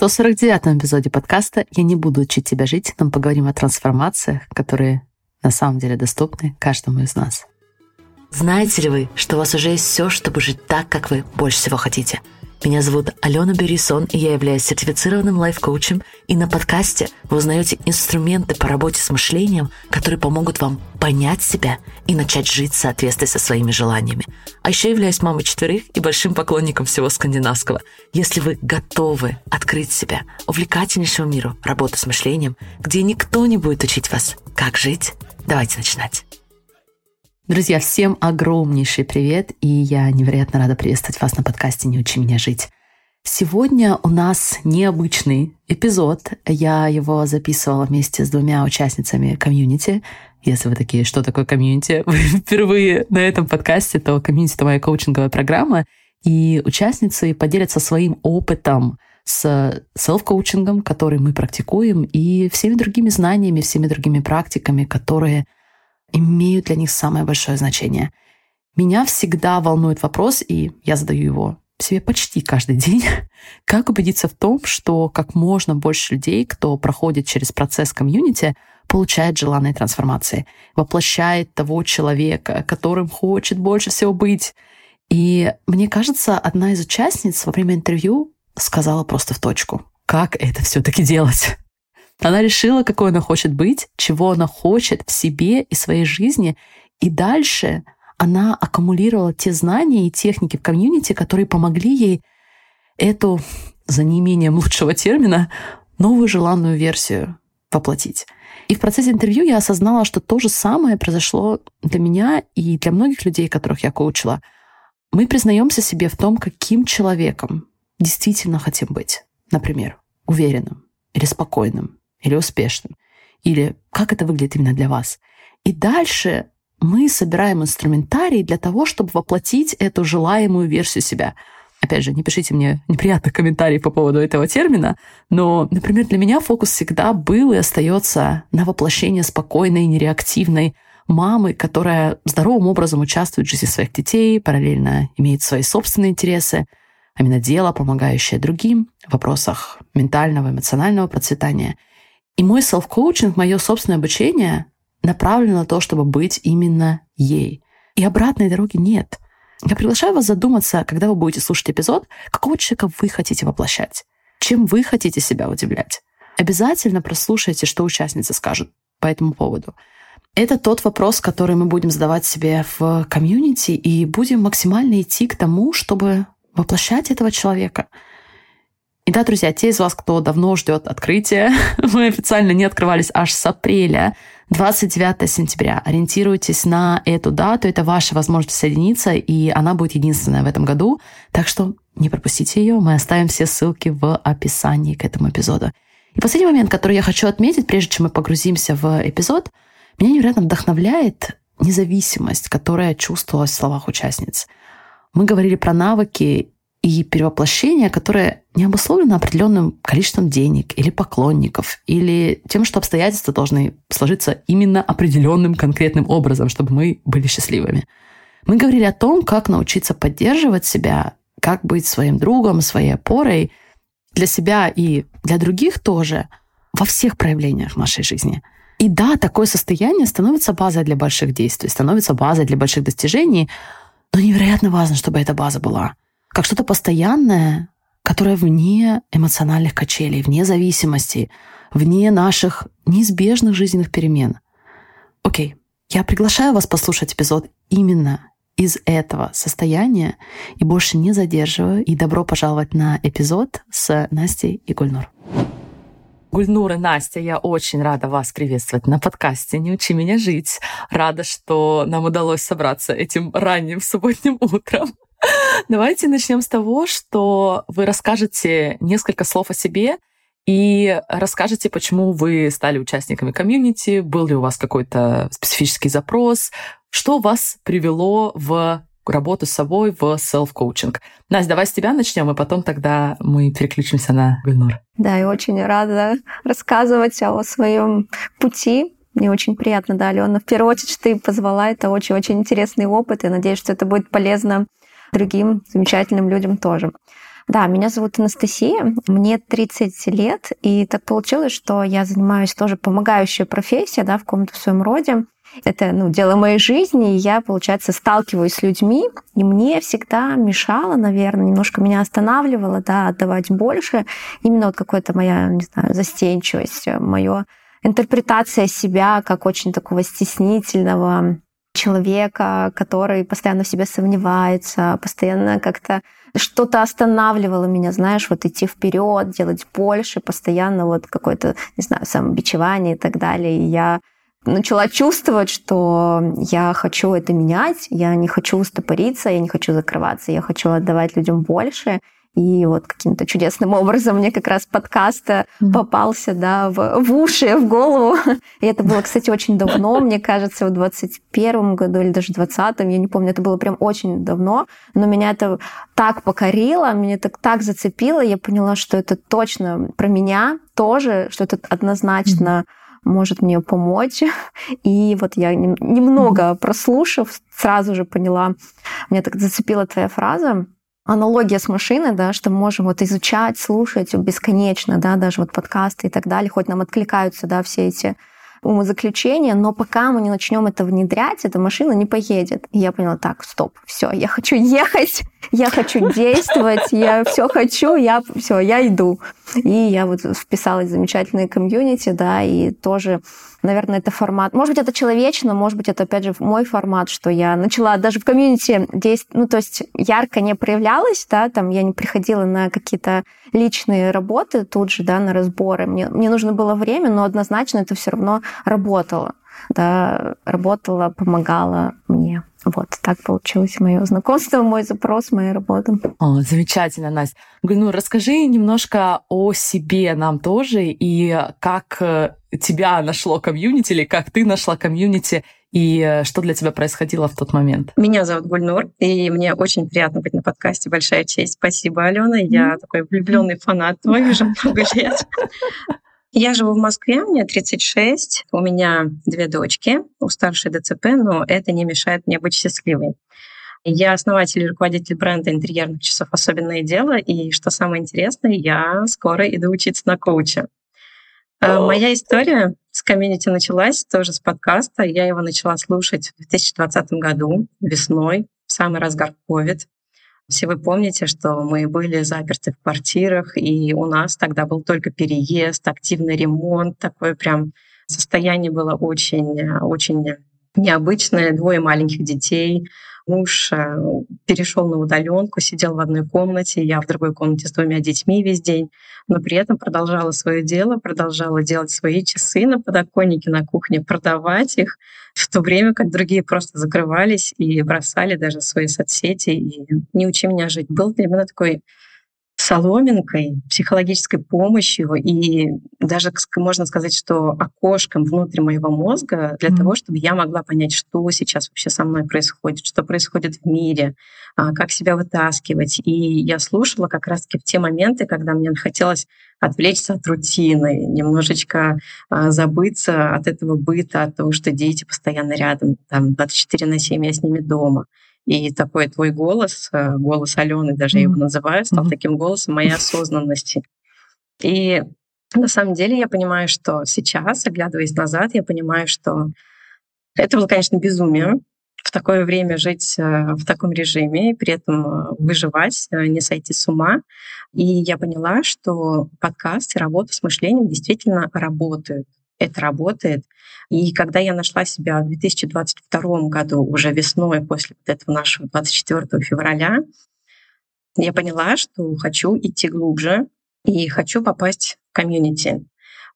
149 эпизоде подкаста «Я не буду учить тебя жить», нам поговорим о трансформациях, которые на самом деле доступны каждому из нас. Знаете ли вы, что у вас уже есть все, чтобы жить так, как вы больше всего хотите – меня зовут Алена Берисон, и я являюсь сертифицированным лайф-коучем. И на подкасте вы узнаете инструменты по работе с мышлением, которые помогут вам понять себя и начать жить в соответствии со своими желаниями. А еще являюсь мамой четверых и большим поклонником всего скандинавского. Если вы готовы открыть себя увлекательнейшему миру работы с мышлением, где никто не будет учить вас, как жить, давайте начинать. Друзья, всем огромнейший привет, и я невероятно рада приветствовать вас на подкасте «Не учи меня жить». Сегодня у нас необычный эпизод. Я его записывала вместе с двумя участницами комьюнити. Если вы такие, что такое комьюнити, вы впервые на этом подкасте, то комьюнити — это моя коучинговая программа, и участницы поделятся своим опытом с селф-коучингом, который мы практикуем, и всеми другими знаниями, всеми другими практиками, которые — имеют для них самое большое значение. Меня всегда волнует вопрос, и я задаю его себе почти каждый день, как убедиться в том, что как можно больше людей, кто проходит через процесс комьюнити, получает желанные трансформации, воплощает того человека, которым хочет больше всего быть. И мне кажется, одна из участниц во время интервью сказала просто в точку, как это все-таки делать. Она решила, какой она хочет быть, чего она хочет в себе и своей жизни. И дальше она аккумулировала те знания и техники в комьюнити, которые помогли ей эту, за неимением лучшего термина, новую желанную версию воплотить. И в процессе интервью я осознала, что то же самое произошло для меня и для многих людей, которых я коучила. Мы признаемся себе в том, каким человеком действительно хотим быть. Например, уверенным или спокойным, или успешным, или как это выглядит именно для вас. И дальше мы собираем инструментарий для того, чтобы воплотить эту желаемую версию себя. Опять же, не пишите мне неприятных комментариев по поводу этого термина, но, например, для меня фокус всегда был и остается на воплощении спокойной, нереактивной мамы, которая здоровым образом участвует в жизни своих детей, параллельно имеет свои собственные интересы, а именно дело, помогающее другим в вопросах ментального, эмоционального процветания – и мой селф-коучинг, мое собственное обучение направлено на то, чтобы быть именно ей. И обратной дороги нет. Я приглашаю вас задуматься, когда вы будете слушать эпизод, какого человека вы хотите воплощать, чем вы хотите себя удивлять. Обязательно прослушайте, что участницы скажут по этому поводу. Это тот вопрос, который мы будем задавать себе в комьюнити и будем максимально идти к тому, чтобы воплощать этого человека — и да, друзья, те из вас, кто давно ждет открытия, мы официально не открывались аж с апреля. 29 сентября. Ориентируйтесь на эту дату, это ваша возможность соединиться, и она будет единственная в этом году. Так что не пропустите ее, мы оставим все ссылки в описании к этому эпизоду. И последний момент, который я хочу отметить, прежде чем мы погрузимся в эпизод, меня невероятно вдохновляет независимость, которая чувствовалась в словах участниц. Мы говорили про навыки и перевоплощение, которое не обусловлено определенным количеством денег или поклонников, или тем, что обстоятельства должны сложиться именно определенным конкретным образом, чтобы мы были счастливыми. Мы говорили о том, как научиться поддерживать себя, как быть своим другом, своей опорой для себя и для других тоже во всех проявлениях нашей жизни. И да, такое состояние становится базой для больших действий, становится базой для больших достижений, но невероятно важно, чтобы эта база была – как что-то постоянное, которое вне эмоциональных качелей, вне зависимости, вне наших неизбежных жизненных перемен. Окей, я приглашаю вас послушать эпизод именно из этого состояния и больше не задерживаю. И добро пожаловать на эпизод с Настей и Гульнур. Гульнур и Настя, я очень рада вас приветствовать на подкасте «Не учи меня жить». Рада, что нам удалось собраться этим ранним субботним утром. Давайте начнем с того, что вы расскажете несколько слов о себе и расскажете, почему вы стали участниками комьюнити, был ли у вас какой-то специфический запрос, что вас привело в работу с собой в селф-коучинг. Настя, давай с тебя начнем, и потом тогда мы переключимся на Гульнур. Да, я очень рада рассказывать о своем пути. Мне очень приятно, да, Алена. В первую очередь, ты позвала, это очень-очень интересный опыт. Я надеюсь, что это будет полезно другим замечательным людям тоже. Да, меня зовут Анастасия, мне 30 лет, и так получилось, что я занимаюсь тоже помогающей профессией, да, в каком-то своем роде. Это ну, дело моей жизни, и я, получается, сталкиваюсь с людьми, и мне всегда мешало, наверное, немножко меня останавливало, да, отдавать больше. Именно вот какая-то моя, не знаю, застенчивость, моя интерпретация себя как очень такого стеснительного человека, который постоянно в себе сомневается, постоянно как-то что-то останавливало меня, знаешь, вот идти вперед, делать больше, постоянно вот какое-то, не знаю, самобичевание и так далее. И я начала чувствовать, что я хочу это менять, я не хочу устопориться, я не хочу закрываться, я хочу отдавать людям больше. И вот каким-то чудесным образом мне как раз подкаст mm-hmm. попался да, в, в уши, в голову. И это было, кстати, очень давно, мне кажется, в 21 году или даже в 20 я не помню, это было прям очень давно. Но меня это так покорило, меня так, так зацепило, я поняла, что это точно про меня тоже, что это однозначно mm-hmm может мне помочь. И вот я немного прослушав, сразу же поняла, меня так зацепила твоя фраза, аналогия с машиной, да, что мы можем вот изучать, слушать бесконечно, да, даже вот подкасты и так далее, хоть нам откликаются, да, все эти умозаключения, но пока мы не начнем это внедрять, эта машина не поедет. И я поняла, так, стоп, все, я хочу ехать, я хочу действовать, я все хочу, я все, я иду. И я вот вписалась в замечательные комьюнити, да, и тоже наверное, это формат. Может быть, это человечно, может быть, это, опять же, мой формат, что я начала даже в комьюнити действовать, ну, то есть ярко не проявлялась, да, там я не приходила на какие-то личные работы тут же, да, на разборы. Мне, мне нужно было время, но однозначно это все равно работало, да, работало, помогало мне. Вот так получилось мое знакомство, мой запрос, моя работа. О, замечательно, Настя. Ну, расскажи немножко о себе нам тоже и как э, тебя нашло комьюнити или как ты нашла комьюнити и э, что для тебя происходило в тот момент? Меня зовут Гульнур, и мне очень приятно быть на подкасте. Большая честь. Спасибо, Алена. Я mm-hmm. такой влюбленный фанат твой уже много лет. Я живу в Москве, мне 36, у меня две дочки, у старшей ДЦП, но это не мешает мне быть счастливой. Я основатель и руководитель бренда интерьерных часов «Особенное дело», и что самое интересное, я скоро иду учиться на коуча. А, моя история с комьюнити началась тоже с подкаста. Я его начала слушать в 2020 году, весной, в самый разгар COVID. Все вы помните, что мы были заперты в квартирах, и у нас тогда был только переезд, активный ремонт, такое прям состояние было очень, очень необычное. Двое маленьких детей, муж э, перешел на удаленку, сидел в одной комнате, я в другой комнате с двумя детьми весь день, но при этом продолжала свое дело, продолжала делать свои часы на подоконнике на кухне, продавать их, в то время как другие просто закрывались и бросали даже свои соцсети и «не учи меня жить». Был для такой соломинкой, психологической помощью и даже, можно сказать, что окошком внутри моего мозга для mm-hmm. того, чтобы я могла понять, что сейчас вообще со мной происходит, что происходит в мире, а, как себя вытаскивать. И я слушала как раз-таки в те моменты, когда мне хотелось отвлечься от рутины, немножечко а, забыться от этого быта, от того, что дети постоянно рядом, там 24 на 7 я с ними дома. И такой твой голос, э, голос Алены, даже mm-hmm. я его называю, стал mm-hmm. таким голосом моей осознанности. И на самом деле я понимаю, что сейчас, оглядываясь назад, я понимаю, что это было, конечно, безумие в такое время жить э, в таком режиме и при этом э, выживать, не сойти с ума. И я поняла, что подкаст и работа с мышлением действительно работают это работает. И когда я нашла себя в 2022 году, уже весной, после вот этого нашего 24 февраля, я поняла, что хочу идти глубже и хочу попасть в комьюнити.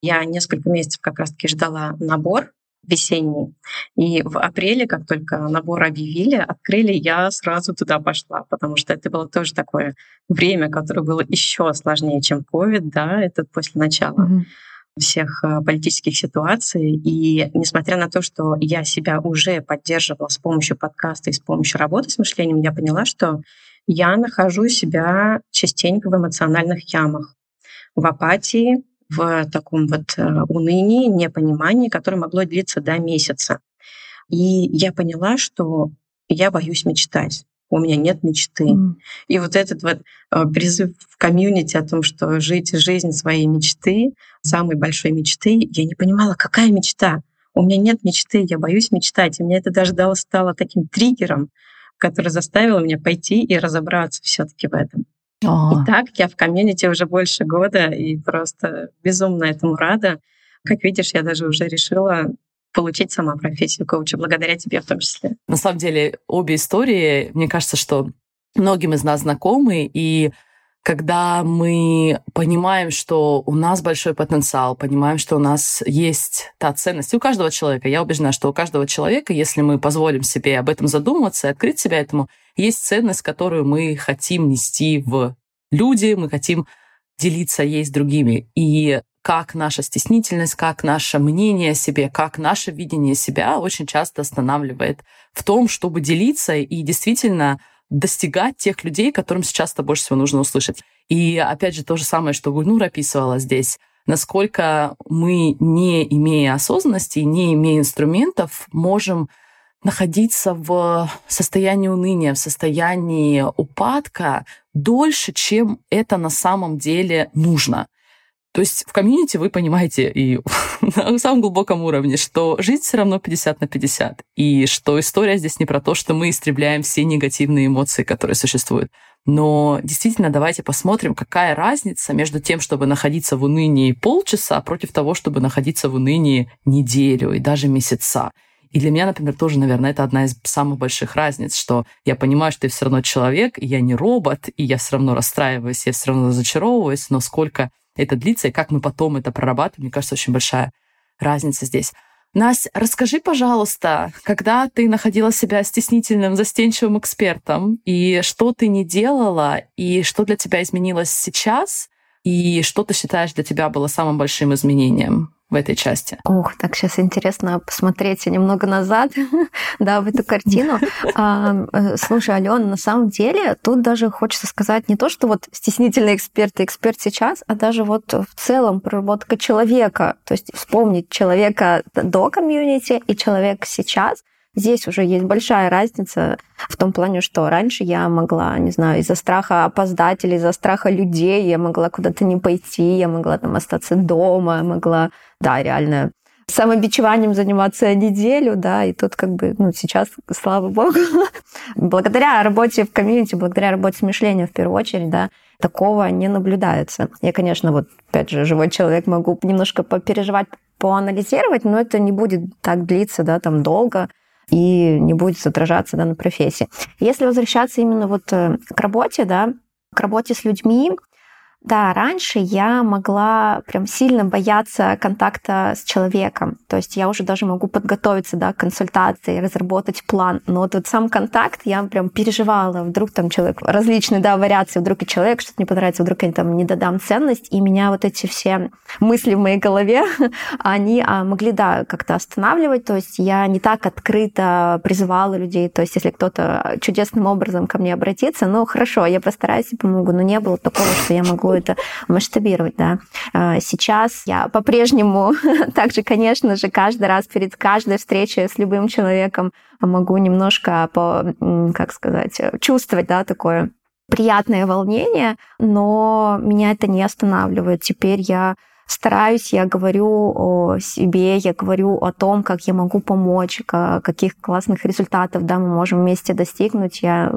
Я несколько месяцев как раз-таки ждала набор весенний. И в апреле, как только набор объявили, открыли, я сразу туда пошла, потому что это было тоже такое время, которое было еще сложнее, чем COVID, да, это после начала. Mm-hmm всех э, политических ситуаций. И несмотря на то, что я себя уже поддерживала с помощью подкаста и с помощью работы с мышлением, я поняла, что я нахожу себя частенько в эмоциональных ямах, в апатии, в таком вот э, унынии, непонимании, которое могло длиться до месяца. И я поняла, что я боюсь мечтать. У меня нет мечты. Mm. И вот этот вот э, призыв в комьюнити о том, что жить жизнь своей мечты, самой большой мечты, я не понимала, какая мечта. У меня нет мечты, я боюсь мечтать. И мне это даже стало таким триггером, который заставил меня пойти и разобраться все таки в этом. Oh. И так я в комьюнити уже больше года и просто безумно этому рада. Как видишь, я даже уже решила получить сама профессию коуча, благодаря тебе в том числе. На самом деле, обе истории, мне кажется, что многим из нас знакомы, и когда мы понимаем, что у нас большой потенциал, понимаем, что у нас есть та ценность, и у каждого человека, я убеждена, что у каждого человека, если мы позволим себе об этом задуматься и открыть себя этому, есть ценность, которую мы хотим нести в люди, мы хотим делиться ей с другими. И как наша стеснительность, как наше мнение о себе, как наше видение себя очень часто останавливает в том, чтобы делиться и действительно достигать тех людей, которым сейчас-то больше всего нужно услышать. И опять же, то же самое, что Гульнур описывала здесь, насколько мы, не имея осознанности, не имея инструментов, можем находиться в состоянии уныния, в состоянии упадка дольше, чем это на самом деле нужно. То есть в комьюнити вы понимаете и на самом глубоком уровне, что жизнь все равно 50 на 50, и что история здесь не про то, что мы истребляем все негативные эмоции, которые существуют. Но действительно, давайте посмотрим, какая разница между тем, чтобы находиться в унынии полчаса, против того, чтобы находиться в унынии неделю и даже месяца. И для меня, например, тоже, наверное, это одна из самых больших разниц, что я понимаю, что я все равно человек, и я не робот, и я все равно расстраиваюсь, я все равно разочаровываюсь, но сколько это длится и как мы потом это прорабатываем, мне кажется, очень большая разница здесь. Настя, расскажи, пожалуйста, когда ты находила себя стеснительным, застенчивым экспертом, и что ты не делала, и что для тебя изменилось сейчас, и что ты считаешь для тебя было самым большим изменением? В этой части. Ух, так сейчас интересно посмотреть немного назад, да, в эту картину. А, э, слушай, Алена, на самом деле тут даже хочется сказать не то, что вот стеснительный эксперт и эксперт сейчас, а даже вот в целом проработка человека. То есть вспомнить человека до комьюнити и человека сейчас – Здесь уже есть большая разница в том плане, что раньше я могла, не знаю, из-за страха опоздать или из-за страха людей, я могла куда-то не пойти, я могла там остаться дома, я могла, да, реально самобичеванием заниматься неделю, да, и тут как бы, ну, сейчас, слава богу, благодаря работе в комьюнити, благодаря работе с мышлением в первую очередь, да, такого не наблюдается. Я, конечно, вот, опять же, живой человек, могу немножко попереживать, поанализировать, но это не будет так длиться, да, там долго и не будет отражаться да, на профессии. Если возвращаться именно вот э, к работе, да, к работе с людьми, да, раньше я могла прям сильно бояться контакта с человеком. То есть я уже даже могу подготовиться да, к консультации, разработать план. Но вот этот сам контакт я прям переживала. Вдруг там человек, различные да, вариации, вдруг и человек что-то не понравится, вдруг я там не додам ценность. И меня вот эти все мысли в моей голове, они а, могли, да, как-то останавливать. То есть я не так открыто призывала людей. То есть если кто-то чудесным образом ко мне обратится, ну хорошо, я постараюсь и помогу. Но не было такого, что я могу это масштабировать, да. А, сейчас я по-прежнему также, конечно же, каждый раз перед каждой встречей с любым человеком могу немножко, по, как сказать, чувствовать, да, такое приятное волнение, но меня это не останавливает. Теперь я стараюсь, я говорю о себе, я говорю о том, как я могу помочь, каких классных результатов да, мы можем вместе достигнуть. Я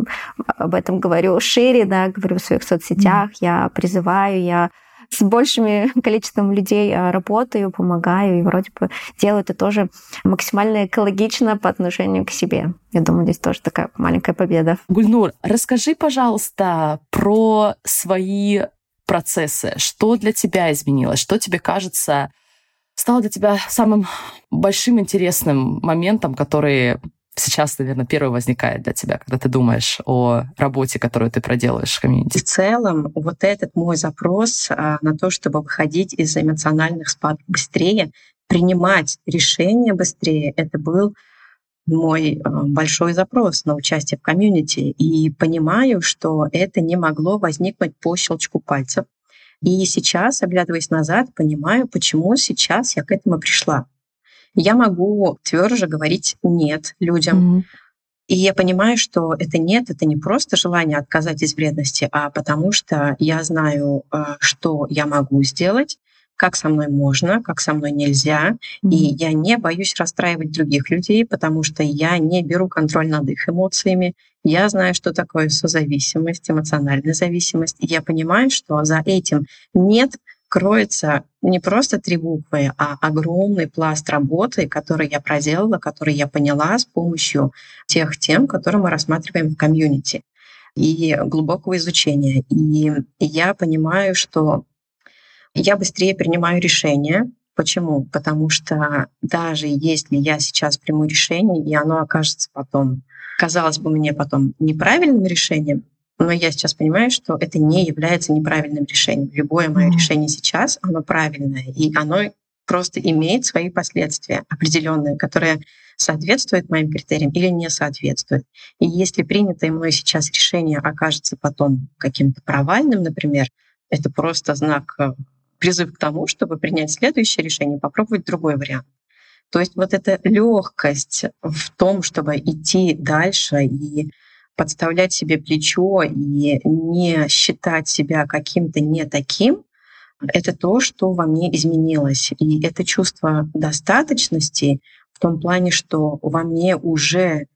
об этом говорю шире, да, говорю в своих соцсетях, mm. я призываю, я с большим количеством людей а, работаю, помогаю, и вроде бы делаю это тоже максимально экологично по отношению к себе. Я думаю, здесь тоже такая маленькая победа. Гульнур, расскажи, пожалуйста, про свои процессы? Что для тебя изменилось? Что тебе кажется стало для тебя самым большим интересным моментом, который сейчас, наверное, первый возникает для тебя, когда ты думаешь о работе, которую ты проделаешь в комьюнити? В целом, вот этот мой запрос а, на то, чтобы выходить из эмоциональных спадов быстрее, принимать решения быстрее, это был мой э, большой запрос на участие в комьюнити и понимаю, что это не могло возникнуть по щелчку пальцев. И сейчас, оглядываясь назад, понимаю, почему сейчас я к этому пришла. Я могу тверже говорить нет людям. Mm-hmm. И я понимаю, что это нет, это не просто желание отказать из вредности, а потому что я знаю, э, что я могу сделать, как со мной можно, как со мной нельзя. Mm-hmm. И я не боюсь расстраивать других людей, потому что я не беру контроль над их эмоциями. Я знаю, что такое созависимость, эмоциональная зависимость. И я понимаю, что за этим нет кроется не просто три буквы, а огромный пласт работы, который я проделала, который я поняла с помощью тех тем, которые мы рассматриваем в комьюнити и глубокого изучения. И я понимаю, что я быстрее принимаю решения. Почему? Потому что даже если я сейчас приму решение, и оно окажется потом, казалось бы, мне потом неправильным решением, но я сейчас понимаю, что это не является неправильным решением. Любое мое решение сейчас, оно правильное, и оно просто имеет свои последствия определенные, которые соответствуют моим критериям или не соответствуют. И если принятое мной сейчас решение окажется потом каким-то провальным, например, это просто знак э, призыв к тому, чтобы принять следующее решение, попробовать другой вариант. То есть вот эта легкость в том, чтобы идти дальше и подставлять себе плечо и не считать себя каким-то не таким, это то, что во мне изменилось. И это чувство достаточности в том плане, что во мне уже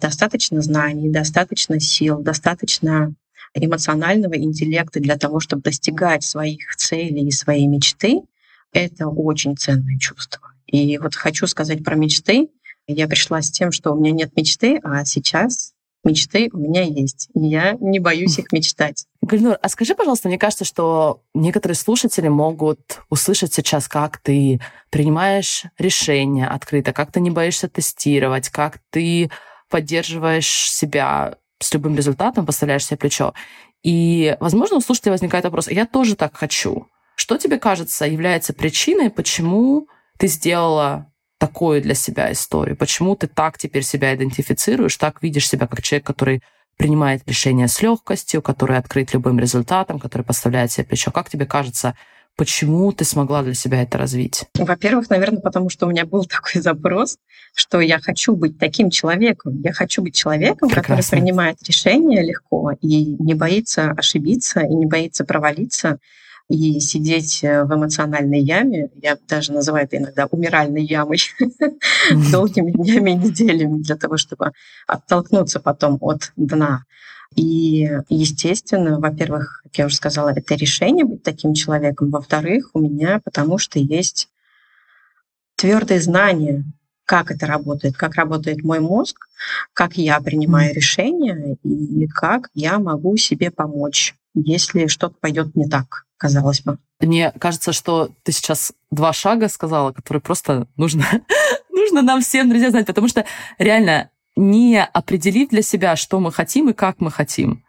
достаточно знаний, достаточно сил, достаточно эмоционального интеллекта для того, чтобы достигать своих целей и своей мечты, это очень ценное чувство. И вот хочу сказать про мечты. Я пришла с тем, что у меня нет мечты, а сейчас мечты у меня есть. И я не боюсь их мечтать. Гульнур, а скажи, пожалуйста, мне кажется, что некоторые слушатели могут услышать сейчас, как ты принимаешь решения открыто, как ты не боишься тестировать, как ты поддерживаешь себя с любым результатом, поставляешь себе плечо. И, возможно, у слушателя возникает вопрос, я тоже так хочу. Что тебе кажется является причиной, почему ты сделала такую для себя историю? Почему ты так теперь себя идентифицируешь, так видишь себя как человек, который принимает решения с легкостью, который открыт любым результатом, который поставляет себе плечо? Как тебе кажется, Почему ты смогла для себя это развить? Во-первых, наверное, потому что у меня был такой запрос, что я хочу быть таким человеком. Я хочу быть человеком, Прекрасно. который принимает решения легко и не боится ошибиться, и не боится провалиться, и сидеть э, в эмоциональной яме, я даже называю это иногда умиральной ямой, долгими днями и неделями для того, чтобы оттолкнуться потом от дна. И, естественно, во-первых, как я уже сказала, это решение быть таким человеком. Во-вторых, у меня потому что есть твердые знания, как это работает, как работает мой мозг, как я принимаю решения и как я могу себе помочь, если что-то пойдет не так, казалось бы. Мне кажется, что ты сейчас два шага сказала, которые просто нужно, нужно нам всем, друзья, знать, потому что реально не определив для себя, что мы хотим и как мы хотим.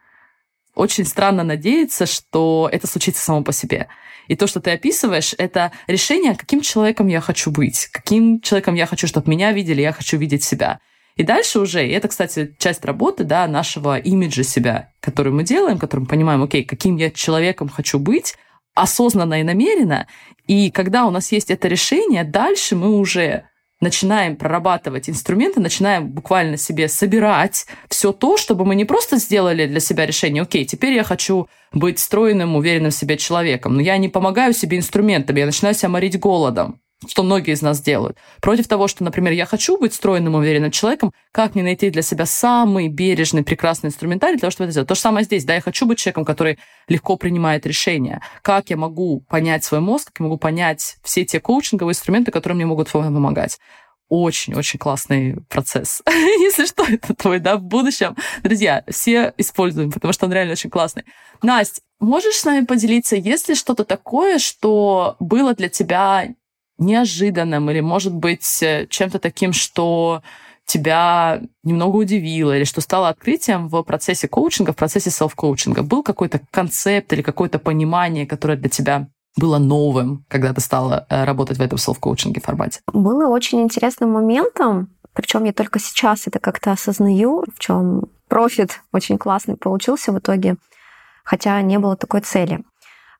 Очень странно надеяться, что это случится само по себе. И то, что ты описываешь, это решение, каким человеком я хочу быть, каким человеком я хочу, чтобы меня видели, я хочу видеть себя. И дальше уже, и это, кстати, часть работы да, нашего имиджа себя, который мы делаем, который мы понимаем, окей, каким я человеком хочу быть, осознанно и намеренно. И когда у нас есть это решение, дальше мы уже начинаем прорабатывать инструменты, начинаем буквально себе собирать все то, чтобы мы не просто сделали для себя решение, окей, теперь я хочу быть стройным, уверенным в себе человеком, но я не помогаю себе инструментами, я начинаю себя морить голодом что многие из нас делают. Против того, что, например, я хочу быть стройным, уверенным человеком, как мне найти для себя самый бережный, прекрасный инструментарий для того, чтобы это сделать. То же самое здесь. Да, я хочу быть человеком, который легко принимает решения. Как я могу понять свой мозг, как я могу понять все те коучинговые инструменты, которые мне могут помогать очень-очень классный процесс. Если что, это твой, да, в будущем. Друзья, все используем, потому что он реально очень классный. Настя, можешь с нами поделиться, есть ли что-то такое, что было для тебя неожиданным или, может быть, э, чем-то таким, что тебя немного удивило или что стало открытием в процессе коучинга, в процессе селф-коучинга? Был какой-то концепт или какое-то понимание, которое для тебя было новым, когда ты стала э, работать в этом селф-коучинге формате? Было очень интересным моментом, причем я только сейчас это как-то осознаю, в чем профит очень классный получился в итоге, хотя не было такой цели.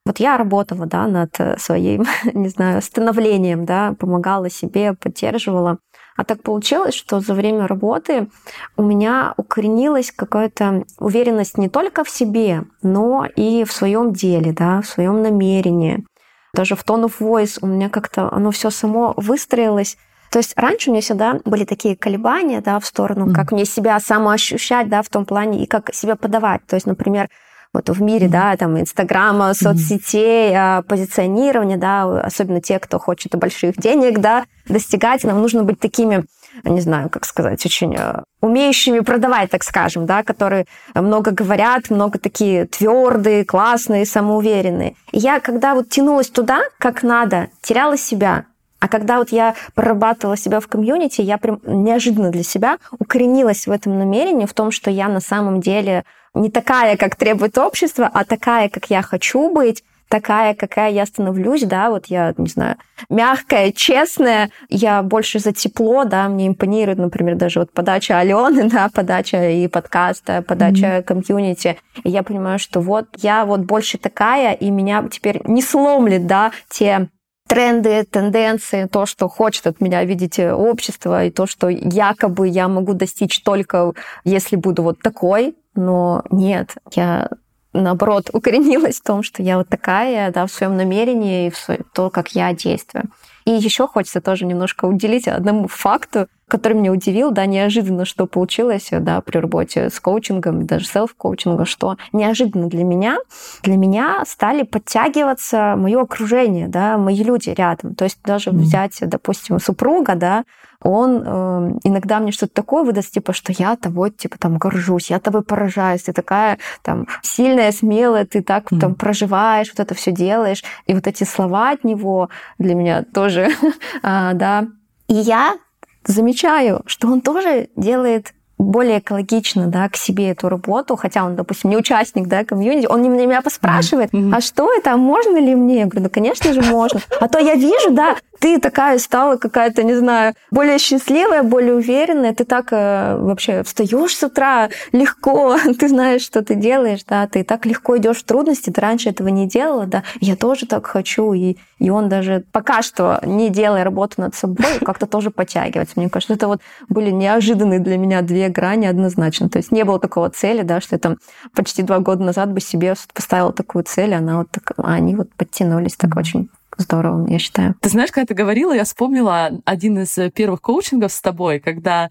Вот я работала, да, над э, своим, не знаю, становлением, да, помогала себе, поддерживала. А так получилось, что за время работы у меня укоренилась какая-то уверенность не только в себе, но и в своем деле, да, в своем намерении. Даже в tone of voice у меня как-то оно все само выстроилось. То есть раньше у меня всегда были такие колебания, да, в сторону, mm-hmm. как мне себя самоощущать, да, в том плане, и как себя подавать. То есть, например, вот в мире, да, там, Инстаграма, соцсетей, mm-hmm. позиционирования, да, особенно те, кто хочет больших денег, да, достигать, нам нужно быть такими, не знаю, как сказать, очень э, умеющими продавать, так скажем, да, которые много говорят, много такие твердые, классные, самоуверенные. И я, когда вот тянулась туда, как надо, теряла себя. А когда вот я прорабатывала себя в комьюнити, я прям неожиданно для себя укоренилась в этом намерении, в том, что я на самом деле не такая, как требует общество, а такая, как я хочу быть, такая, какая я становлюсь, да, вот я, не знаю, мягкая, честная, я больше за тепло, да, мне импонирует, например, даже вот подача Алены, да, подача и подкаста, подача mm-hmm. комьюнити, и я понимаю, что вот я вот больше такая, и меня теперь не сломлет, да, те тренды, тенденции, то, что хочет от меня видеть общество, и то, что якобы я могу достичь только, если буду вот такой, но нет, я наоборот укоренилась в том, что я вот такая, да, в своем намерении и в то, как я действую. И еще хочется тоже немножко уделить одному факту, который меня удивил, да, неожиданно, что получилось, да, при работе с коучингом, даже селф-коучингом, что неожиданно для меня, для меня стали подтягиваться мое окружение, да, мои люди рядом. То есть даже mm-hmm. взять, допустим, супруга, да, он э, иногда мне что-то такое выдаст, типа, что я тобой, типа, там, горжусь, я тобой поражаюсь, ты такая, там, сильная, смелая, ты так, mm. там, проживаешь, вот это все делаешь. И вот эти слова от него для меня тоже, а, да. И я замечаю, что он тоже делает более экологично, да, к себе эту работу, хотя он, допустим, не участник, да, комьюнити, он меня поспрашивает, mm-hmm. а что это, а можно ли мне? Я говорю, ну, конечно же, можно. А то я вижу, да, ты такая стала какая-то, не знаю, более счастливая, более уверенная, ты так э, вообще встаешь с утра легко, ты знаешь, что ты делаешь, да, ты так легко идешь в трудности, ты раньше этого не делала, да, я тоже так хочу, и, и он даже пока что, не делая работу над собой, как-то тоже подтягивается. Мне кажется, это вот были неожиданные для меня две грани однозначно. То есть не было такого цели, да, что я там почти два года назад бы себе поставила такую цель, она вот так, а они вот подтянулись так очень здорово, я считаю. Ты знаешь, когда ты говорила, я вспомнила один из первых коучингов с тобой, когда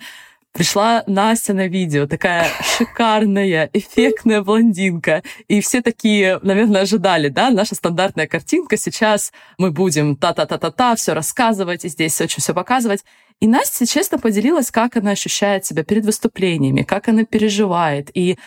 пришла Настя на видео, такая шикарная, эффектная блондинка. И все такие, наверное, ожидали, да, наша стандартная картинка. Сейчас мы будем та-та-та-та-та, все рассказывать, и здесь очень все показывать. И Настя честно поделилась, как она ощущает себя перед выступлениями, как она переживает. И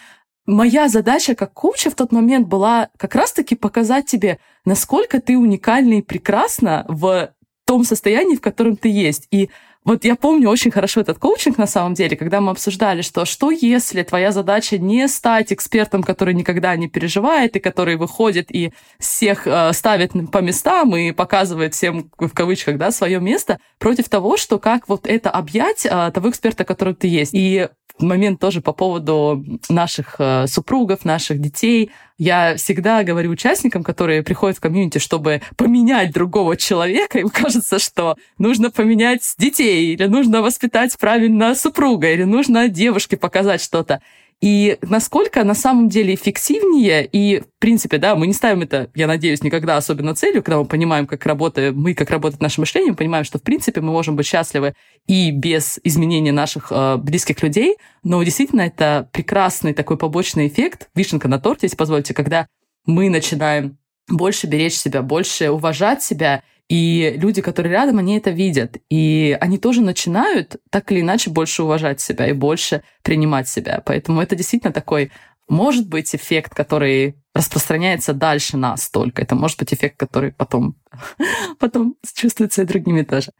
моя задача как коуча в тот момент была как раз-таки показать тебе, насколько ты уникальна и прекрасна в том состоянии, в котором ты есть. И вот я помню очень хорошо этот коучинг на самом деле, когда мы обсуждали, что что если твоя задача не стать экспертом, который никогда не переживает и который выходит и всех э, ставит по местам и показывает всем в кавычках да, свое место, против того, что как вот это объять э, того эксперта, который ты есть. И момент тоже по поводу наших э, супругов, наших детей. Я всегда говорю участникам, которые приходят в комьюнити, чтобы поменять другого человека, им кажется, что нужно поменять детей, или нужно воспитать правильно супруга, или нужно девушке показать что-то и насколько на самом деле эффективнее, и, в принципе, да, мы не ставим это, я надеюсь, никогда особенно целью, когда мы понимаем, как работает, мы, как работает наше мышление, понимаем, что, в принципе, мы можем быть счастливы и без изменения наших э, близких людей, но действительно это прекрасный такой побочный эффект, вишенка на торте, если позволите, когда мы начинаем больше беречь себя, больше уважать себя и люди, которые рядом, они это видят. И они тоже начинают так или иначе больше уважать себя и больше принимать себя. Поэтому это действительно такой, может быть, эффект, который распространяется дальше нас только. Это может быть эффект, который потом, потом чувствуется и другими тоже.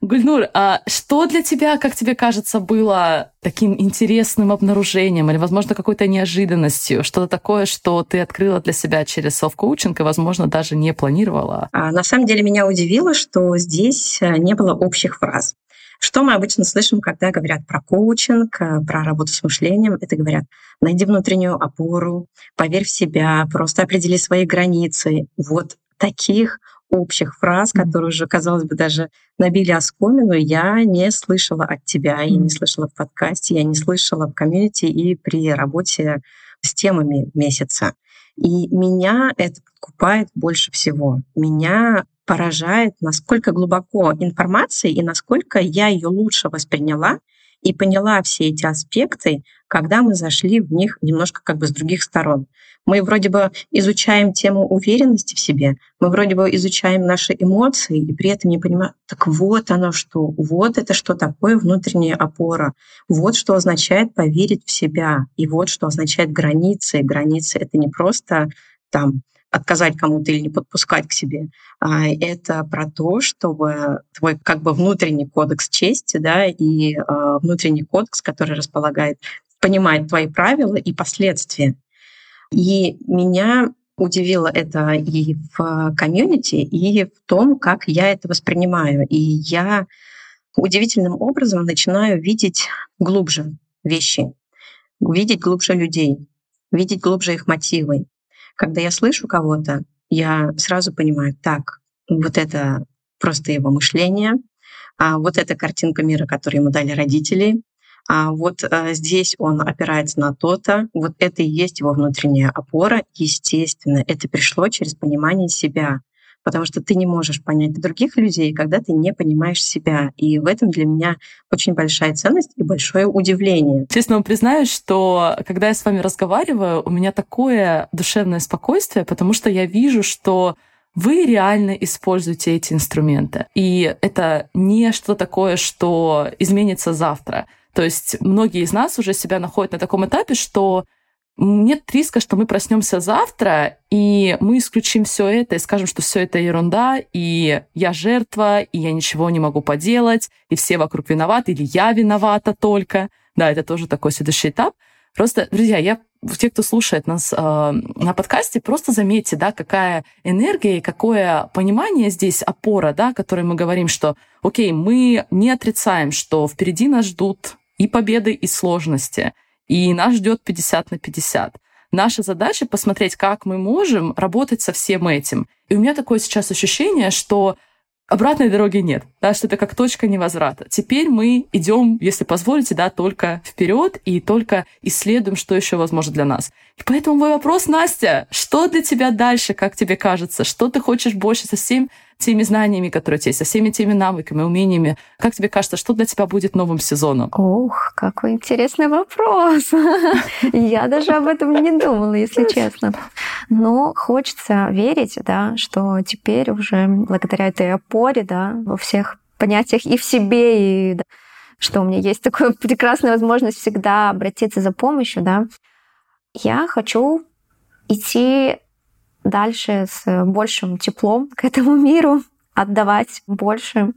Гульнур, а что для тебя, как тебе кажется, было таким интересным обнаружением или, возможно, какой-то неожиданностью? Что-то такое, что ты открыла для себя через селф-коучинг и, возможно, даже не планировала? А, на самом деле меня удивило, что здесь э, не было общих фраз. Что мы обычно слышим, когда говорят про коучинг, э, про работу с мышлением? Это говорят, найди внутреннюю опору, поверь в себя, просто определи свои границы. Вот таких общих фраз, которые уже, казалось бы, даже набили оскомину, я не слышала от тебя, я не слышала в подкасте, я не слышала в комьюнити и при работе с темами месяца. И меня это подкупает больше всего. Меня поражает, насколько глубоко информация и насколько я ее лучше восприняла и поняла все эти аспекты, когда мы зашли в них немножко как бы с других сторон. Мы вроде бы изучаем тему уверенности в себе, мы вроде бы изучаем наши эмоции, и при этом не понимаем, так вот оно что, вот это что такое внутренняя опора, вот что означает поверить в себя, и вот что означает границы. Границы — это не просто там отказать кому-то или не подпускать к себе. А это про то, чтобы твой как бы внутренний кодекс чести, да, и э, внутренний кодекс, который располагает, понимает твои правила и последствия. И меня удивило это и в комьюнити, и в том, как я это воспринимаю. И я удивительным образом начинаю видеть глубже вещи, видеть глубже людей, видеть глубже их мотивы, когда я слышу кого-то, я сразу понимаю, так, вот это просто его мышление, а вот эта картинка мира, которую ему дали родители, а вот а, здесь он опирается на то-то, вот это и есть его внутренняя опора, естественно, это пришло через понимание себя потому что ты не можешь понять других людей, когда ты не понимаешь себя. И в этом для меня очень большая ценность и большое удивление. Честно вам признаюсь, что когда я с вами разговариваю, у меня такое душевное спокойствие, потому что я вижу, что вы реально используете эти инструменты. И это не что такое, что изменится завтра. То есть многие из нас уже себя находят на таком этапе, что нет риска, что мы проснемся завтра, и мы исключим все это и скажем, что все это ерунда, и я жертва, и я ничего не могу поделать, и все вокруг виноваты, или я виновата только. Да, это тоже такой следующий этап. Просто, друзья, я те, кто слушает нас э, на подкасте, просто заметьте, да, какая энергия и какое понимание здесь, опора, да, которой мы говорим, что, окей, мы не отрицаем, что впереди нас ждут и победы, и сложности, и нас ждет 50 на 50. Наша задача посмотреть, как мы можем работать со всем этим. И у меня такое сейчас ощущение, что обратной дороги нет, да, что это как точка невозврата. Теперь мы идем, если позволите, да, только вперед и только исследуем, что еще возможно для нас. И поэтому мой вопрос, Настя, что для тебя дальше, как тебе кажется, что ты хочешь больше со всем теми знаниями, которые у тебя есть, со всеми теми навыками, умениями. Как тебе кажется, что для тебя будет новым сезоном? Ух, какой интересный вопрос. Я даже об этом не думала, если честно. Но хочется верить, да, что теперь уже благодаря этой опоре, да, во всех понятиях и в себе, и что у меня есть такая прекрасная возможность всегда обратиться за помощью, да, я хочу идти дальше с большим теплом к этому миру, отдавать больше,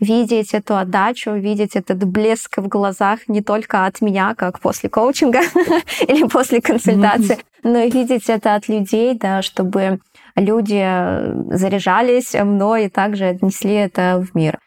видеть эту отдачу, видеть этот блеск в глазах не только от меня, как после коучинга или после консультации, но и видеть это от людей, да, чтобы люди заряжались мной и также отнесли это в мир.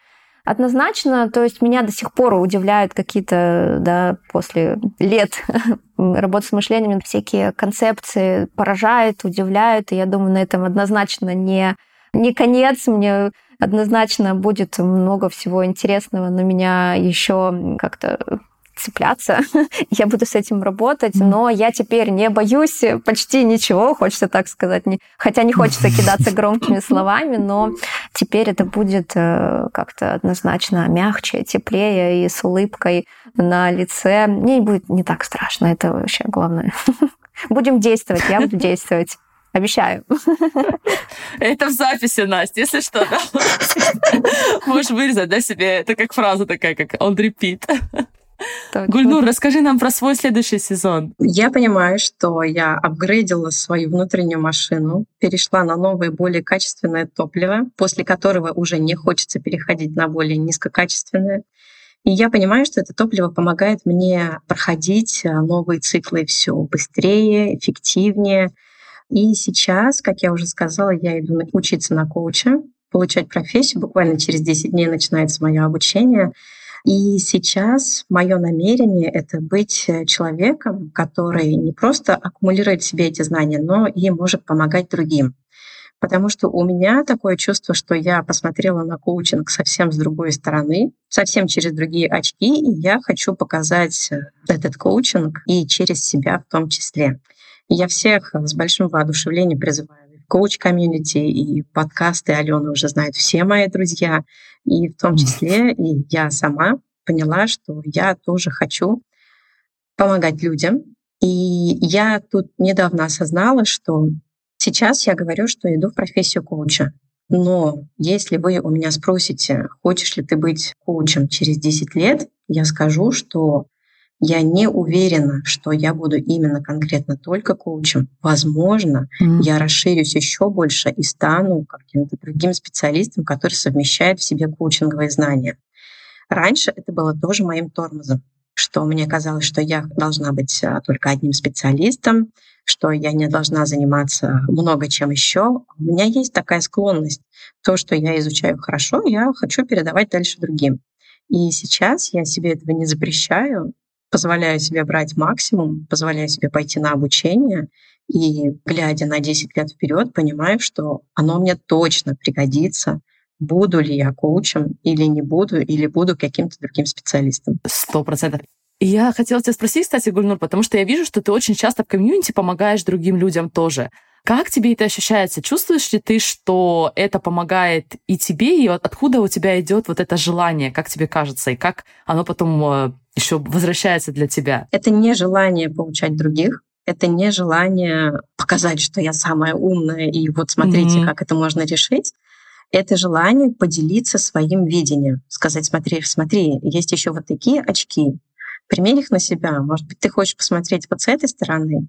Однозначно, то есть меня до сих пор удивляют какие-то, да, после лет работы с мышлением, всякие концепции поражают, удивляют, и я думаю, на этом однозначно не, не конец. Мне однозначно будет много всего интересного, но меня еще как-то цепляться, я буду с этим работать, но я теперь не боюсь почти ничего, хочется так сказать, хотя не хочется кидаться громкими словами, но теперь это будет э, как-то однозначно мягче, теплее и с улыбкой на лице. Мне будет не так страшно, это вообще главное. Будем действовать, я буду действовать. Обещаю. Это в записи, Настя, если что, да? Можешь вырезать, да, себе, это как фраза такая, как on repeat. Гульнур, расскажи нам про свой следующий сезон. Я понимаю, что я апгрейдила свою внутреннюю машину, перешла на новое, более качественное топливо, после которого уже не хочется переходить на более низкокачественное. И я понимаю, что это топливо помогает мне проходить э, новые циклы все быстрее, эффективнее. И сейчас, как я уже сказала, я иду учиться на коуча, получать профессию. Буквально через 10 дней начинается мое обучение. И сейчас мое намерение — это быть человеком, который не просто аккумулирует в себе эти знания, но и может помогать другим. Потому что у меня такое чувство, что я посмотрела на коучинг совсем с другой стороны, совсем через другие очки, и я хочу показать э, этот коучинг и через себя в том числе. я всех с большим воодушевлением призываю коуч-комьюнити и подкасты Алены уже знают все мои друзья, и в том числе и я сама поняла, что я тоже хочу помогать людям. И я тут недавно осознала, что сейчас я говорю, что иду в профессию коуча. Но если вы у меня спросите, хочешь ли ты быть коучем через 10 лет, я скажу, что я не уверена, что я буду именно конкретно только коучем. Возможно, mm. я расширюсь еще больше и стану каким-то другим специалистом, который совмещает в себе коучинговые знания. Раньше это было тоже моим тормозом, что мне казалось, что я должна быть а, только одним специалистом, что я не должна заниматься много чем еще. У меня есть такая склонность. То, что я изучаю хорошо, я хочу передавать дальше другим. И сейчас я себе этого не запрещаю, позволяю себе брать максимум, позволяю себе пойти на обучение и, глядя на 10 лет вперед, понимаю, что оно мне точно пригодится, буду ли я коучем или не буду, или буду каким-то другим специалистом. Сто процентов. Я хотела тебя спросить, кстати, Гульнур, потому что я вижу, что ты очень часто в комьюнити помогаешь другим людям тоже. Как тебе это ощущается? Чувствуешь ли ты, что это помогает и тебе, и откуда у тебя идет вот это желание, как тебе кажется, и как оно потом э, еще возвращается для тебя? Это не желание получать других, это не желание показать, что я самая умная, и вот смотрите, mm-hmm. как это можно решить. Это желание поделиться своим видением, сказать, смотри, смотри, есть еще вот такие очки, примерь их на себя. Может быть, ты хочешь посмотреть вот с этой стороны,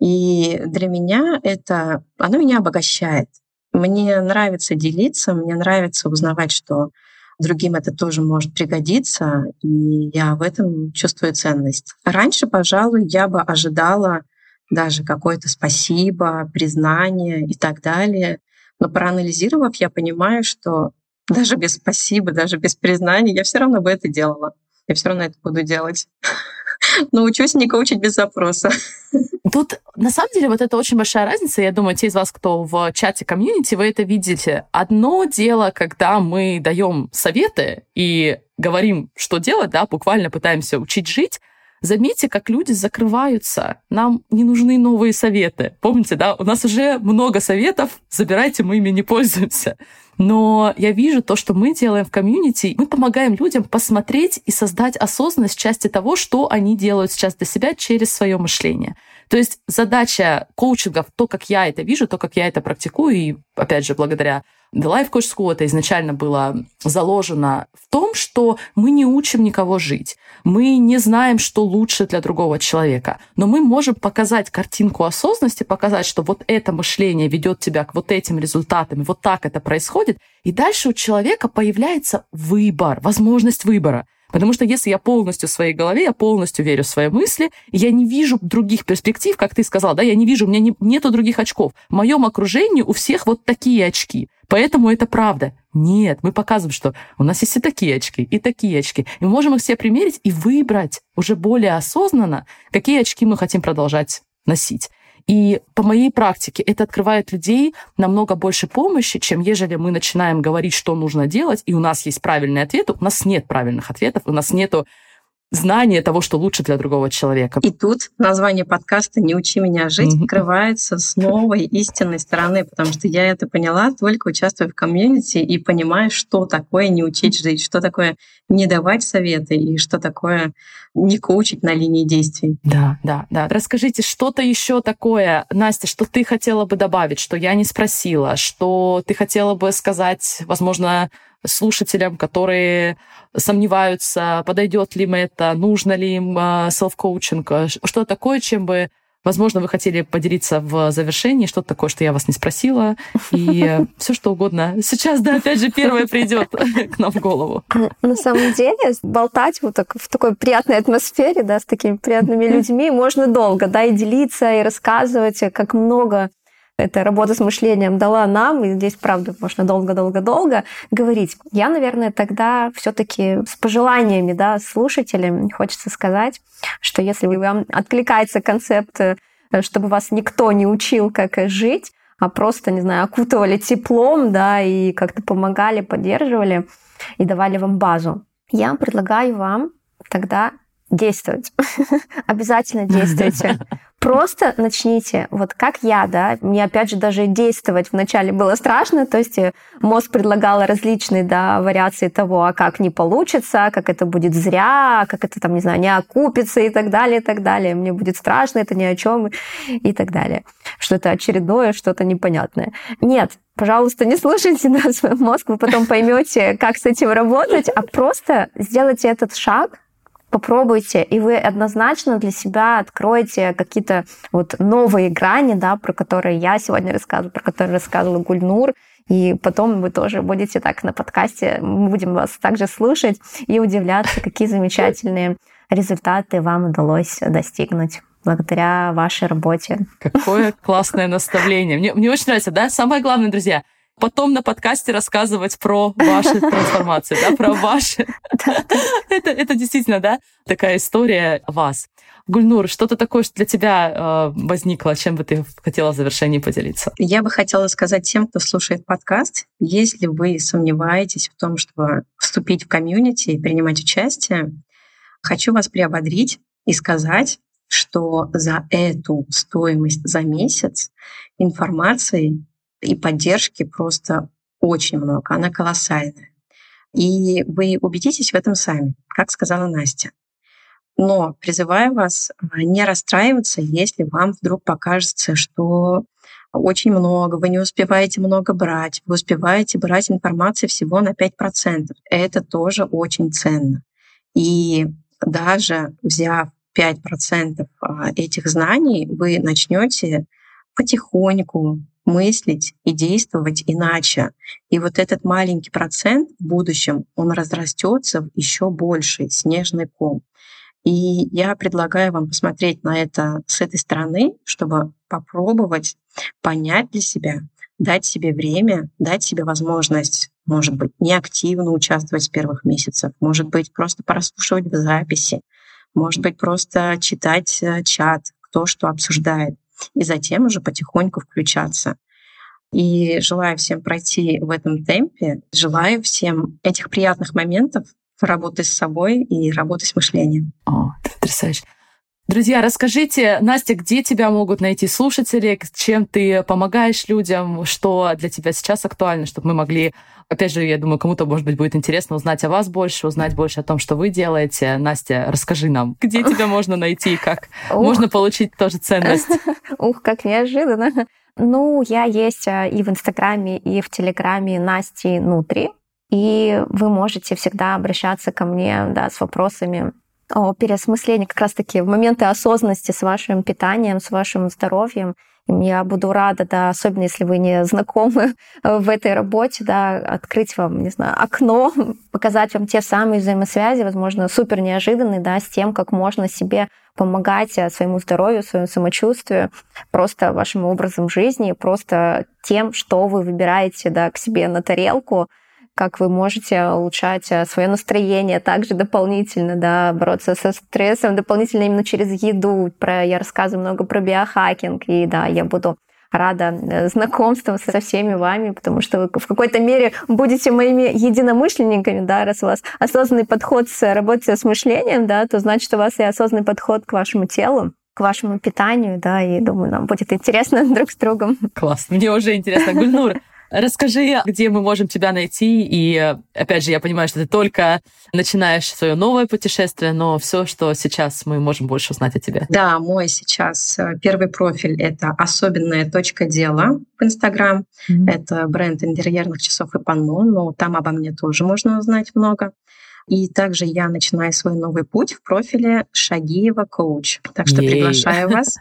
и для меня это, оно меня обогащает. Мне нравится делиться, мне нравится узнавать, что другим это тоже может пригодиться, и я в этом чувствую ценность. Раньше, пожалуй, я бы ожидала даже какое-то спасибо, признание и так далее. Но проанализировав, я понимаю, что даже без спасибо, даже без признания я все равно бы это делала. Я все равно это буду делать. Научусь не коучить без запроса. Тут, на самом деле, вот это очень большая разница. Я думаю, те из вас, кто в чате комьюнити, вы это видите. Одно дело, когда мы даем советы и говорим, что делать, да, буквально пытаемся учить жить, Заметьте, как люди закрываются. Нам не нужны новые советы. Помните, да, у нас уже много советов, забирайте, мы ими не пользуемся. Но я вижу то, что мы делаем в комьюнити, мы помогаем людям посмотреть и создать осознанность в части того, что они делают сейчас для себя через свое мышление. То есть задача коучингов, то, как я это вижу, то, как я это практикую, и опять же, благодаря The Life Coach School это изначально было заложено в том, что мы не учим никого жить. Мы не знаем, что лучше для другого человека. Но мы можем показать картинку осознанности, показать, что вот это мышление ведет тебя к вот этим результатам, вот так это происходит. И дальше у человека появляется выбор, возможность выбора. Потому что если я полностью в своей голове, я полностью верю в свои мысли, я не вижу других перспектив, как ты сказала, да, я не вижу, у меня не, нету других очков. В моем окружении у всех вот такие очки. Поэтому это правда. Нет, мы показываем, что у нас есть и такие очки, и такие очки. И мы можем их все примерить и выбрать уже более осознанно, какие очки мы хотим продолжать носить. И по моей практике это открывает людей намного больше помощи, чем ежели мы начинаем говорить, что нужно делать, и у нас есть правильные ответы. У нас нет правильных ответов, у нас нету знание того, что лучше для другого человека. И тут название подкаста «Не учи меня жить» mm-hmm. открывается с новой истинной стороны, потому что я это поняла только участвуя в комьюнити и понимая, что такое не учить жить, что такое не давать советы и что такое не коучить на линии действий. Да, да, да. Расскажите, что-то еще такое, Настя, что ты хотела бы добавить, что я не спросила, что ты хотела бы сказать, возможно, слушателям, которые сомневаются, подойдет ли им это, нужно ли им селф-коучинг, а, что такое, чем бы Возможно, вы хотели поделиться в завершении что-то такое, что я вас не спросила, и все что угодно. Сейчас, да, опять же, первое придет к нам в голову. На самом деле, болтать вот так в такой приятной атмосфере, да, с такими приятными людьми можно долго, да, и делиться, и рассказывать, как много эта работа с мышлением дала нам, и здесь, правда, можно долго-долго-долго говорить. Я, наверное, тогда все таки с пожеланиями да, слушателям хочется сказать, что если вам откликается концепт, э, чтобы вас никто не учил, как жить, а просто, не знаю, окутывали теплом, да, и как-то помогали, поддерживали и давали вам базу. Я предлагаю вам тогда действовать. Обязательно действуйте. Просто начните, вот как я, да, мне опять же даже действовать вначале было страшно, то есть э, мозг предлагал различные, да, вариации того, а как не получится, как это будет зря, как это там, не знаю, не окупится и так далее, и так далее. Мне будет страшно, это ни о чем и так далее. Что-то очередное, что-то непонятное. Нет, пожалуйста, не слушайте да, свой мозг, вы потом поймете, как с этим работать, а просто сделайте этот шаг, попробуйте, и вы однозначно для себя откроете какие-то вот новые грани, да, про которые я сегодня рассказываю, про которые рассказывала Гульнур, и потом вы тоже будете так на подкасте, мы будем вас также слушать и удивляться, какие замечательные результаты вам удалось достигнуть благодаря вашей работе. Какое классное наставление. Мне, мне очень нравится, да? Самое главное, друзья, потом на подкасте рассказывать про ваши трансформации, да, про ваши. Это, это действительно, да, такая история вас. Гульнур, что-то такое, что для тебя э, возникло, чем бы ты хотела в завершении поделиться? Я бы хотела сказать тем, кто слушает подкаст, если вы сомневаетесь в том, чтобы вступить в комьюнити и принимать участие, хочу вас приободрить и сказать, что за эту стоимость за месяц информации и поддержки просто очень много, она колоссальная. И вы убедитесь в этом сами, как сказала Настя. Но призываю вас а, не расстраиваться, если вам вдруг покажется, что очень много, вы не успеваете много брать, вы успеваете брать информации всего на 5%. Это тоже очень ценно. И даже взяв 5% а, этих знаний, вы начнете потихоньку мыслить и действовать иначе. И вот этот маленький процент в будущем, он разрастется в еще больший снежный ком. И я предлагаю вам посмотреть на это с этой стороны, чтобы попробовать понять для себя, дать себе время, дать себе возможность, может быть, неактивно участвовать в первых месяцах, может быть, просто прослушивать в записи, может быть, просто читать э, чат, кто что обсуждает и затем уже потихоньку включаться. И желаю всем пройти в этом темпе, желаю всем этих приятных моментов работы с собой и работы с мышлением. О, потрясающе. Друзья, расскажите, Настя, где тебя могут найти слушатели, чем ты помогаешь людям, что для тебя сейчас актуально, чтобы мы могли, опять же, я думаю, кому-то, может быть, будет интересно узнать о вас больше, узнать больше о том, что вы делаете. Настя, расскажи нам, где тебя можно найти и как можно получить тоже ценность. Ух, как неожиданно. Ну, я есть а, и в Инстаграме, и в Телеграме Насти Нутри. И вы можете всегда обращаться ко мне да, с вопросами о переосмыслении как раз-таки в моменты осознанности с вашим питанием, с вашим здоровьем. Я буду рада, да, особенно если вы не знакомы в этой работе, да, открыть вам, не знаю, окно, показать вам те самые взаимосвязи, возможно, супер неожиданные, да, с тем, как можно себе помогать э, своему здоровью, своему самочувствию, просто вашим образом жизни, просто тем, что вы выбираете, да, к себе на тарелку, как вы можете улучшать э, свое настроение также дополнительно, да, бороться со стрессом дополнительно именно через еду. Про, я рассказываю много про биохакинг, и да, я буду рада э, знакомству со всеми вами, потому что вы в какой-то мере будете моими единомышленниками, да, раз у вас осознанный подход с работой с мышлением, да, то значит, у вас и осознанный подход к вашему телу к вашему питанию, да, и думаю, нам будет интересно друг с другом. Класс, мне уже интересно. Гульнур, Расскажи, где мы можем тебя найти. И, опять же, я понимаю, что ты только начинаешь свое новое путешествие, но все, что сейчас мы можем больше узнать о тебе. Да, мой сейчас э, первый профиль — это особенная точка дела в Инстаграм. Mm-hmm. Это бренд интерьерных часов и панно, но там обо мне тоже можно узнать много. И также я начинаю свой новый путь в профиле Шагиева коуч. Так что Ей. приглашаю вас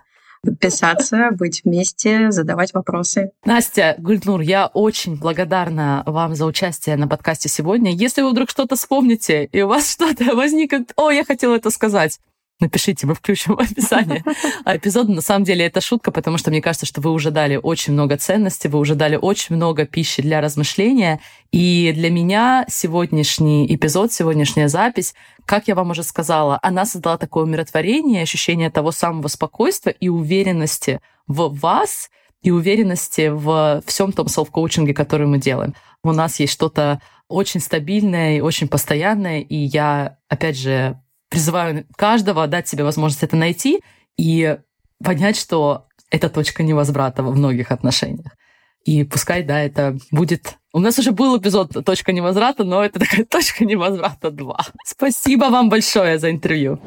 подписаться, быть вместе, задавать вопросы. Настя Гульднур, я очень благодарна вам за участие на подкасте сегодня. Если вы вдруг что-то вспомните, и у вас что-то возникнет, о, я хотела это сказать, напишите, мы включим в описание эпизода. На самом деле это шутка, потому что мне кажется, что вы уже дали очень много ценностей, вы уже дали очень много пищи для размышления. И для меня сегодняшний эпизод, сегодняшняя запись, как я вам уже сказала, она создала такое умиротворение, ощущение того самого спокойствия и уверенности в вас, и уверенности в всем том селф-коучинге, который мы делаем. У нас есть что-то очень стабильное и очень постоянное, и я, опять же, призываю каждого дать себе возможность это найти и понять, что это точка невозврата во многих отношениях. И пускай, да, это будет... У нас уже был эпизод «Точка невозврата», но это такая «Точка невозврата 2». Спасибо вам большое за интервью.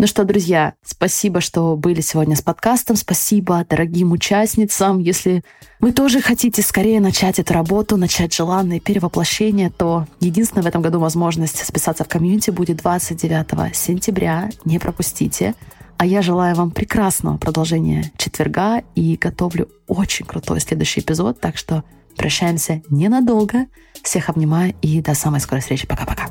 Ну что, друзья, спасибо, что были сегодня с подкастом. Спасибо дорогим участницам. Если вы тоже хотите скорее начать эту работу, начать желанное перевоплощение, то единственная в этом году возможность списаться в комьюнити будет 29 сентября. Не пропустите. А я желаю вам прекрасного продолжения четверга и готовлю очень крутой следующий эпизод. Так что прощаемся ненадолго. Всех обнимаю и до самой скорой встречи. Пока-пока.